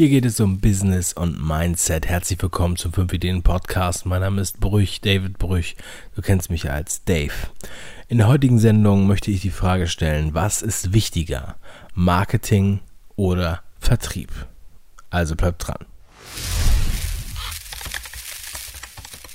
Hier geht es um Business und Mindset. Herzlich willkommen zum 5 Ideen Podcast. Mein Name ist Brüch, David Brüch. Du kennst mich als Dave. In der heutigen Sendung möchte ich die Frage stellen, was ist wichtiger? Marketing oder Vertrieb? Also bleibt dran.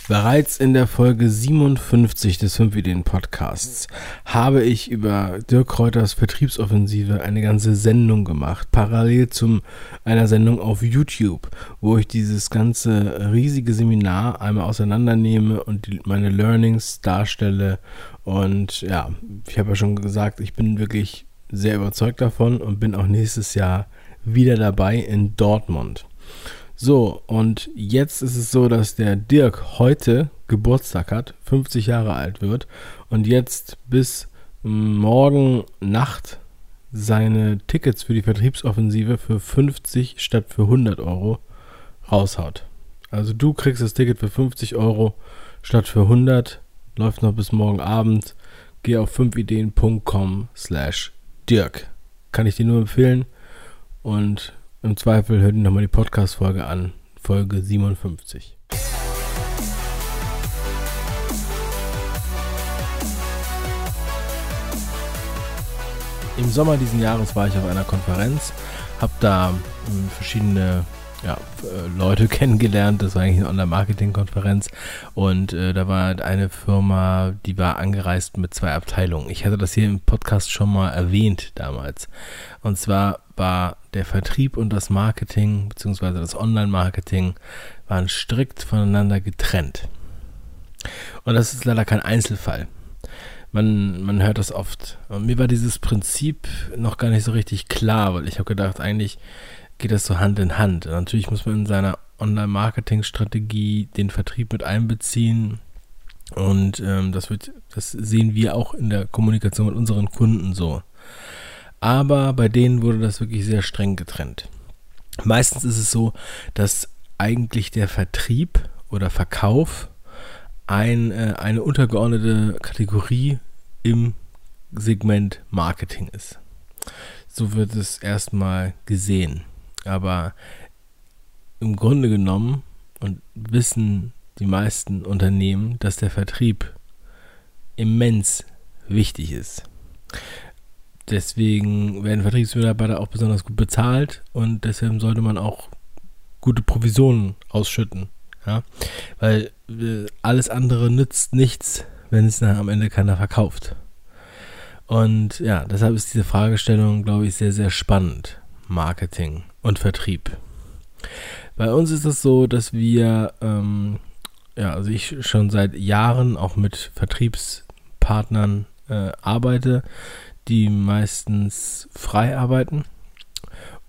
Bereits in der Folge 57 des 5 Ideen Podcasts habe ich über Dirk Kräuters Vertriebsoffensive eine ganze Sendung gemacht, parallel zu einer Sendung auf YouTube, wo ich dieses ganze riesige Seminar einmal auseinandernehme und die, meine Learnings darstelle. Und ja, ich habe ja schon gesagt, ich bin wirklich sehr überzeugt davon und bin auch nächstes Jahr wieder dabei in Dortmund. So, und jetzt ist es so, dass der Dirk heute Geburtstag hat, 50 Jahre alt wird und jetzt bis morgen Nacht seine Tickets für die Vertriebsoffensive für 50 statt für 100 Euro raushaut. Also du kriegst das Ticket für 50 Euro statt für 100, läuft noch bis morgen Abend. Geh auf 5ideen.com slash Dirk. Kann ich dir nur empfehlen und im Zweifel hört ihr nochmal die Podcast-Folge an, Folge 57. Im Sommer diesen Jahres war ich auf einer Konferenz, habe da hm, verschiedene ja, äh, Leute kennengelernt. Das war eigentlich eine Online-Marketing-Konferenz. Und äh, da war eine Firma, die war angereist mit zwei Abteilungen. Ich hatte das hier im Podcast schon mal erwähnt damals. Und zwar war der Vertrieb und das Marketing, beziehungsweise das Online-Marketing, waren strikt voneinander getrennt. Und das ist leider kein Einzelfall. Man, man hört das oft. Und mir war dieses Prinzip noch gar nicht so richtig klar, weil ich habe gedacht, eigentlich geht das so Hand in Hand. Natürlich muss man in seiner Online-Marketing-Strategie den Vertrieb mit einbeziehen. Und ähm, das wird, das sehen wir auch in der Kommunikation mit unseren Kunden so. Aber bei denen wurde das wirklich sehr streng getrennt. Meistens ist es so, dass eigentlich der Vertrieb oder Verkauf ein, äh, eine untergeordnete Kategorie im Segment Marketing ist. So wird es erstmal gesehen. Aber im Grunde genommen und wissen die meisten Unternehmen, dass der Vertrieb immens wichtig ist. Deswegen werden Vertriebsmitarbeiter auch besonders gut bezahlt und deshalb sollte man auch gute Provisionen ausschütten. Ja? Weil äh, alles andere nützt nichts, wenn es dann am Ende keiner verkauft. Und ja, deshalb ist diese Fragestellung, glaube ich, sehr, sehr spannend. Marketing und Vertrieb. Bei uns ist es so, dass wir, ähm, ja, also ich schon seit Jahren auch mit Vertriebspartnern äh, arbeite, die meistens frei arbeiten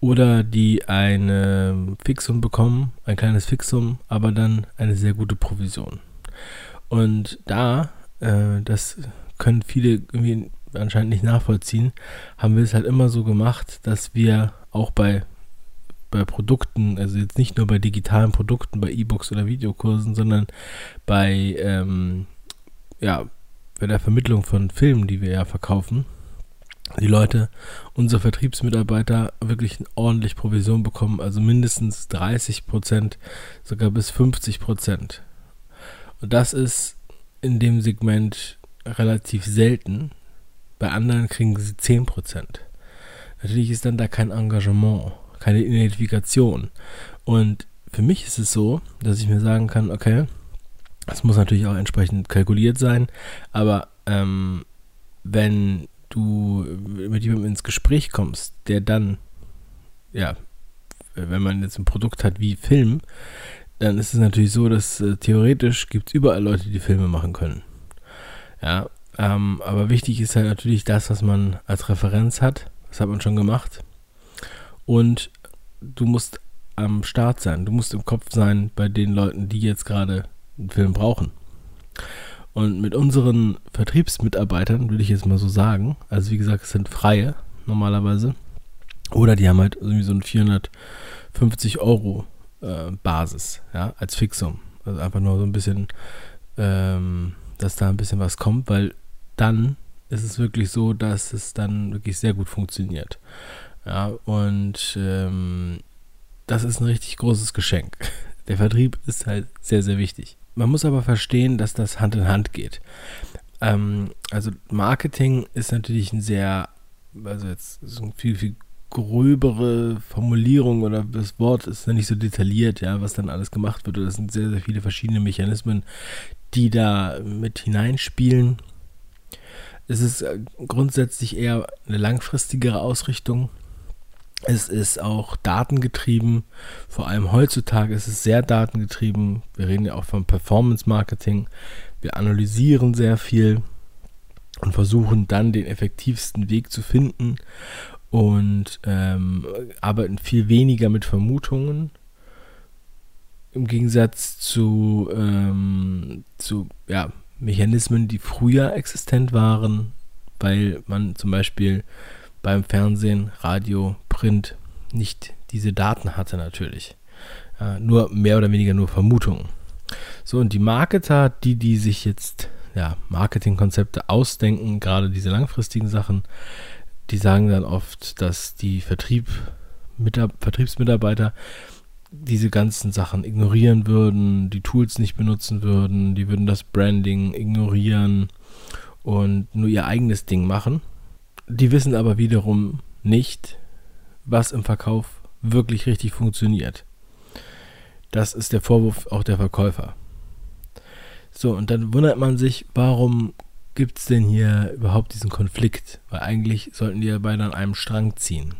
oder die eine Fixum bekommen, ein kleines Fixum, aber dann eine sehr gute Provision. Und da, äh, das können viele irgendwie anscheinend nicht nachvollziehen, haben wir es halt immer so gemacht, dass wir auch bei, bei Produkten, also jetzt nicht nur bei digitalen Produkten, bei E-Books oder Videokursen, sondern bei, ähm, ja, bei der Vermittlung von Filmen, die wir ja verkaufen, die Leute, unsere Vertriebsmitarbeiter wirklich ordentlich Provision bekommen, also mindestens 30 Prozent, sogar bis 50 Prozent. Und das ist in dem Segment relativ selten. Bei anderen kriegen sie 10 Prozent. Natürlich ist dann da kein Engagement, keine Identifikation. Und für mich ist es so, dass ich mir sagen kann, okay, das muss natürlich auch entsprechend kalkuliert sein, aber ähm, wenn du mit jemandem ins Gespräch kommst, der dann, ja, wenn man jetzt ein Produkt hat wie Film, dann ist es natürlich so, dass äh, theoretisch gibt es überall Leute, die Filme machen können. Ja, ähm, aber wichtig ist halt natürlich das, was man als Referenz hat. Das hat man schon gemacht. Und du musst am Start sein. Du musst im Kopf sein bei den Leuten, die jetzt gerade einen Film brauchen. Und mit unseren Vertriebsmitarbeitern, würde ich jetzt mal so sagen, also wie gesagt, es sind freie normalerweise, oder die haben halt irgendwie so ein 450 Euro äh, Basis, ja, als Fixum. Also einfach nur so ein bisschen, ähm, dass da ein bisschen was kommt, weil dann ist es wirklich so, dass es dann wirklich sehr gut funktioniert. Ja, und ähm, das ist ein richtig großes Geschenk. Der Vertrieb ist halt sehr, sehr wichtig. Man muss aber verstehen, dass das Hand in Hand geht. Ähm, also Marketing ist natürlich ein sehr, also jetzt ist ein viel, viel gröbere Formulierung oder das Wort ist ja nicht so detailliert, ja, was dann alles gemacht wird. Das sind sehr, sehr viele verschiedene Mechanismen, die da mit hineinspielen. Es ist äh, grundsätzlich eher eine langfristigere Ausrichtung. Es ist auch datengetrieben. Vor allem heutzutage ist es sehr datengetrieben. Wir reden ja auch vom Performance Marketing. Wir analysieren sehr viel und versuchen dann den effektivsten Weg zu finden und ähm, arbeiten viel weniger mit Vermutungen im Gegensatz zu, ähm, zu ja, Mechanismen, die früher existent waren, weil man zum Beispiel beim Fernsehen, Radio, Print nicht diese Daten hatte natürlich. Ja, nur mehr oder weniger nur Vermutungen. So, und die Marketer, die, die sich jetzt ja, Marketingkonzepte ausdenken, gerade diese langfristigen Sachen, die sagen dann oft, dass die Vertrieb, Vertriebsmitarbeiter diese ganzen Sachen ignorieren würden, die Tools nicht benutzen würden, die würden das Branding ignorieren und nur ihr eigenes Ding machen. Die wissen aber wiederum nicht, was im Verkauf wirklich richtig funktioniert. Das ist der Vorwurf auch der Verkäufer. So, und dann wundert man sich, warum gibt es denn hier überhaupt diesen Konflikt? Weil eigentlich sollten die ja beide an einem Strang ziehen.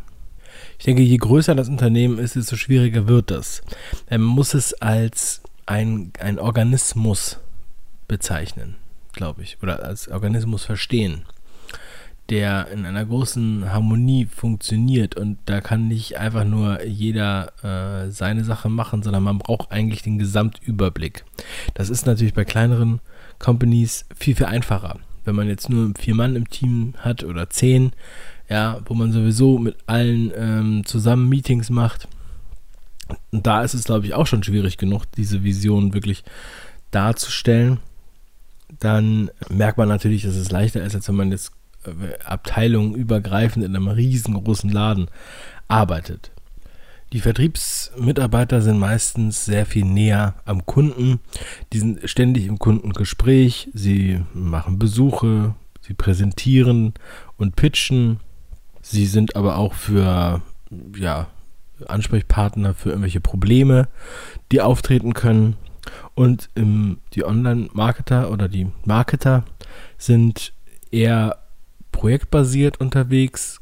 Ich denke, je größer das Unternehmen ist, desto schwieriger wird das. Man muss es als ein, ein Organismus bezeichnen, glaube ich, oder als Organismus verstehen, der in einer großen Harmonie funktioniert und da kann nicht einfach nur jeder äh, seine Sache machen, sondern man braucht eigentlich den Gesamtüberblick. Das ist natürlich bei kleineren Companies viel, viel einfacher. Wenn man jetzt nur vier Mann im Team hat oder zehn, ja, wo man sowieso mit allen ähm, zusammen Meetings macht. Und da ist es, glaube ich, auch schon schwierig genug, diese Vision wirklich darzustellen. Dann merkt man natürlich, dass es leichter ist, als wenn man jetzt Abteilungen übergreifend in einem riesengroßen Laden arbeitet. Die Vertriebsmitarbeiter sind meistens sehr viel näher am Kunden. Die sind ständig im Kundengespräch. Sie machen Besuche, sie präsentieren und pitchen. Sie sind aber auch für ja, Ansprechpartner für irgendwelche Probleme, die auftreten können. Und im, die Online-Marketer oder die Marketer sind eher projektbasiert unterwegs,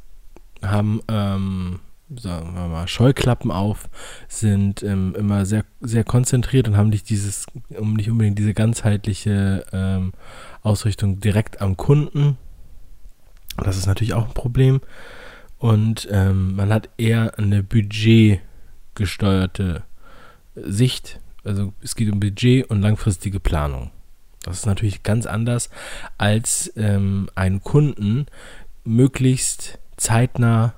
haben, ähm, sagen wir mal, Scheuklappen auf, sind ähm, immer sehr, sehr konzentriert und haben nicht dieses, um nicht unbedingt diese ganzheitliche ähm, Ausrichtung direkt am Kunden. Das ist natürlich auch ein Problem. Und ähm, man hat eher eine budgetgesteuerte Sicht. Also es geht um Budget und langfristige Planung. Das ist natürlich ganz anders als ähm, einen Kunden möglichst zeitnah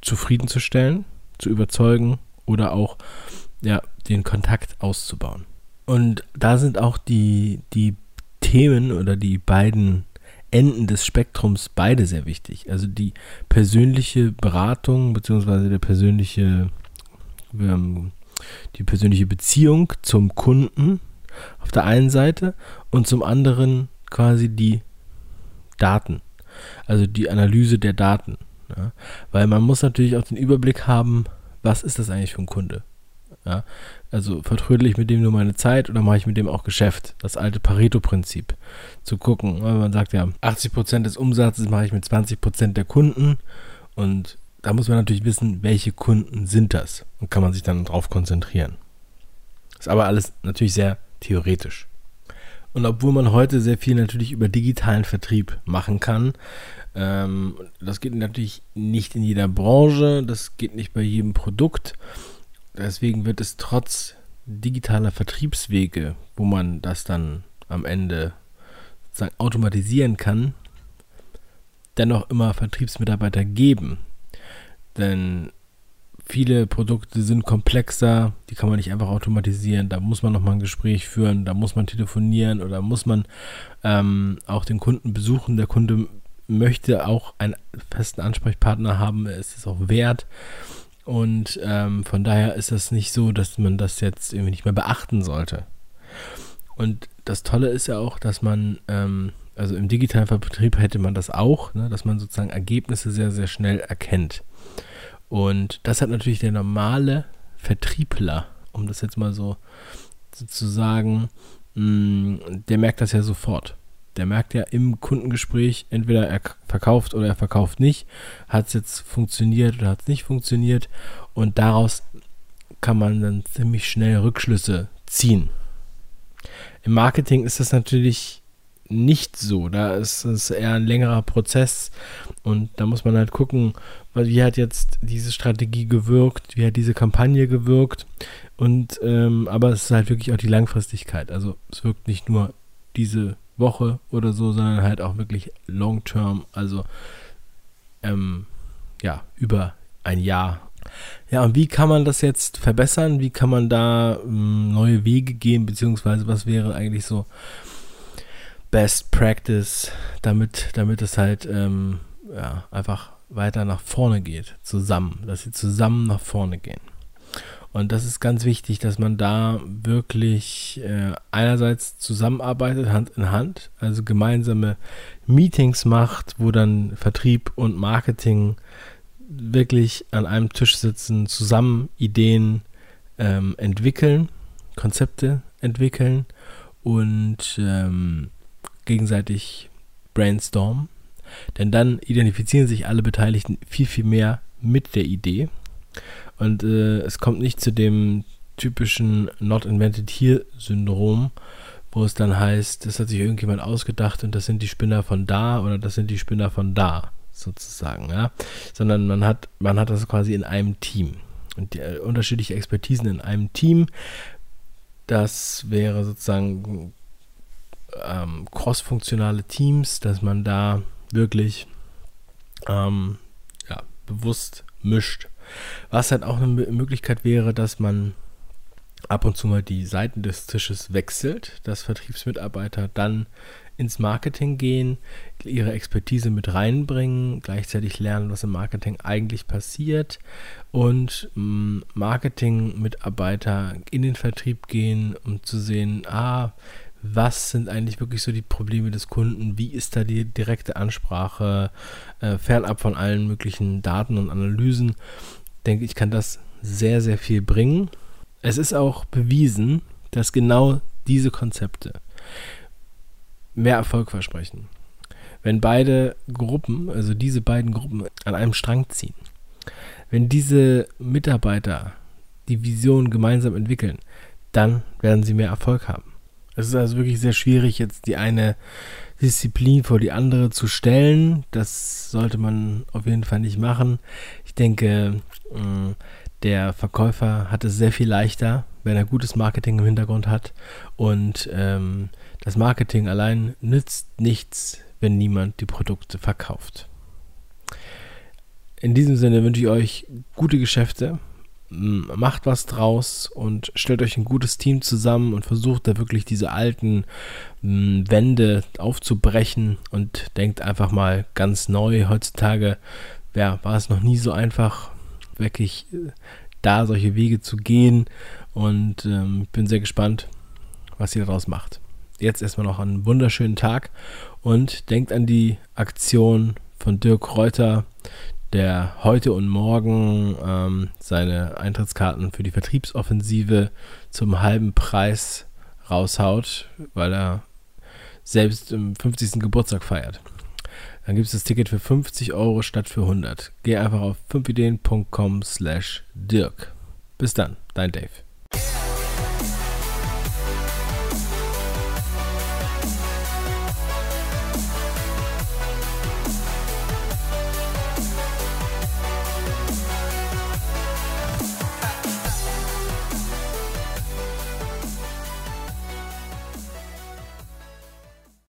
zufriedenzustellen, zu überzeugen oder auch ja, den Kontakt auszubauen. Und da sind auch die, die Themen oder die beiden Enden des Spektrums beide sehr wichtig. Also die persönliche Beratung bzw. der persönliche, ähm, die persönliche Beziehung zum Kunden auf der einen Seite und zum anderen quasi die Daten, also die Analyse der Daten. Ja? Weil man muss natürlich auch den Überblick haben, was ist das eigentlich für ein Kunde? Ja? Also vertrödel ich mit dem nur meine Zeit oder mache ich mit dem auch Geschäft? Das alte Pareto-Prinzip. Zu gucken, weil man sagt ja, 80% des Umsatzes mache ich mit 20% der Kunden und da muss man natürlich wissen, welche Kunden sind das und kann man sich dann darauf konzentrieren. Ist aber alles natürlich sehr theoretisch. Und obwohl man heute sehr viel natürlich über digitalen Vertrieb machen kann, ähm, das geht natürlich nicht in jeder Branche, das geht nicht bei jedem Produkt. Deswegen wird es trotz digitaler Vertriebswege, wo man das dann am Ende sagen, automatisieren kann, dennoch immer Vertriebsmitarbeiter geben. Denn viele Produkte sind komplexer, die kann man nicht einfach automatisieren. Da muss man nochmal ein Gespräch führen, da muss man telefonieren oder muss man ähm, auch den Kunden besuchen. Der Kunde möchte auch einen festen Ansprechpartner haben, es ist auch wert. Und ähm, von daher ist das nicht so, dass man das jetzt irgendwie nicht mehr beachten sollte. Und das Tolle ist ja auch, dass man, ähm, also im digitalen Vertrieb hätte man das auch, ne, dass man sozusagen Ergebnisse sehr, sehr schnell erkennt. Und das hat natürlich der normale Vertriebler, um das jetzt mal so, zu sagen, mh, der merkt das ja sofort. Der merkt ja im Kundengespräch, entweder er verkauft oder er verkauft nicht. Hat es jetzt funktioniert oder hat es nicht funktioniert. Und daraus kann man dann ziemlich schnell Rückschlüsse ziehen. Im Marketing ist das natürlich nicht so. Da ist es eher ein längerer Prozess und da muss man halt gucken, wie hat jetzt diese Strategie gewirkt, wie hat diese Kampagne gewirkt und ähm, aber es ist halt wirklich auch die Langfristigkeit. Also es wirkt nicht nur diese Woche oder so, sondern halt auch wirklich long term, also ähm, ja, über ein Jahr. Ja, und wie kann man das jetzt verbessern? Wie kann man da ähm, neue Wege gehen, beziehungsweise was wäre eigentlich so Best Practice, damit, damit es halt ähm, ja, einfach weiter nach vorne geht, zusammen, dass sie zusammen nach vorne gehen. Und das ist ganz wichtig, dass man da wirklich äh, einerseits zusammenarbeitet, Hand in Hand, also gemeinsame Meetings macht, wo dann Vertrieb und Marketing wirklich an einem Tisch sitzen, zusammen Ideen ähm, entwickeln, Konzepte entwickeln und ähm, gegenseitig brainstormen. Denn dann identifizieren sich alle Beteiligten viel, viel mehr mit der Idee und äh, es kommt nicht zu dem typischen Not Invented Here Syndrom, wo es dann heißt, das hat sich irgendjemand ausgedacht und das sind die Spinner von da oder das sind die Spinner von da, sozusagen, ja. Sondern man hat, man hat das quasi in einem Team. Und die, äh, unterschiedliche Expertisen in einem Team, das wäre sozusagen ähm, cross-funktionale Teams, dass man da wirklich ähm, ja, bewusst mischt. Was halt auch eine Möglichkeit wäre, dass man ab und zu mal die Seiten des Tisches wechselt, dass Vertriebsmitarbeiter dann ins Marketing gehen, ihre Expertise mit reinbringen, gleichzeitig lernen, was im Marketing eigentlich passiert und mm, Marketing-Mitarbeiter in den Vertrieb gehen, um zu sehen, ah, was sind eigentlich wirklich so die Probleme des Kunden, wie ist da die direkte Ansprache, äh, fernab von allen möglichen Daten und Analysen denke ich, kann das sehr, sehr viel bringen. Es ist auch bewiesen, dass genau diese Konzepte mehr Erfolg versprechen. Wenn beide Gruppen, also diese beiden Gruppen, an einem Strang ziehen, wenn diese Mitarbeiter die Vision gemeinsam entwickeln, dann werden sie mehr Erfolg haben. Es ist also wirklich sehr schwierig, jetzt die eine Disziplin vor die andere zu stellen. Das sollte man auf jeden Fall nicht machen. Ich denke, mm, der Verkäufer hat es sehr viel leichter, wenn er gutes Marketing im Hintergrund hat. Und ähm, das Marketing allein nützt nichts, wenn niemand die Produkte verkauft. In diesem Sinne wünsche ich euch gute Geschäfte macht was draus und stellt euch ein gutes Team zusammen und versucht da wirklich diese alten Wände aufzubrechen und denkt einfach mal ganz neu. Heutzutage ja, war es noch nie so einfach, wirklich äh, da solche Wege zu gehen und ähm, bin sehr gespannt, was ihr daraus macht. Jetzt erstmal noch einen wunderschönen Tag und denkt an die Aktion von Dirk Reuter, der heute und morgen ähm, seine Eintrittskarten für die Vertriebsoffensive zum halben Preis raushaut, weil er selbst im 50. Geburtstag feiert. Dann gibt es das Ticket für 50 Euro statt für 100. Geh einfach auf 5ideen.com slash Dirk. Bis dann, dein Dave.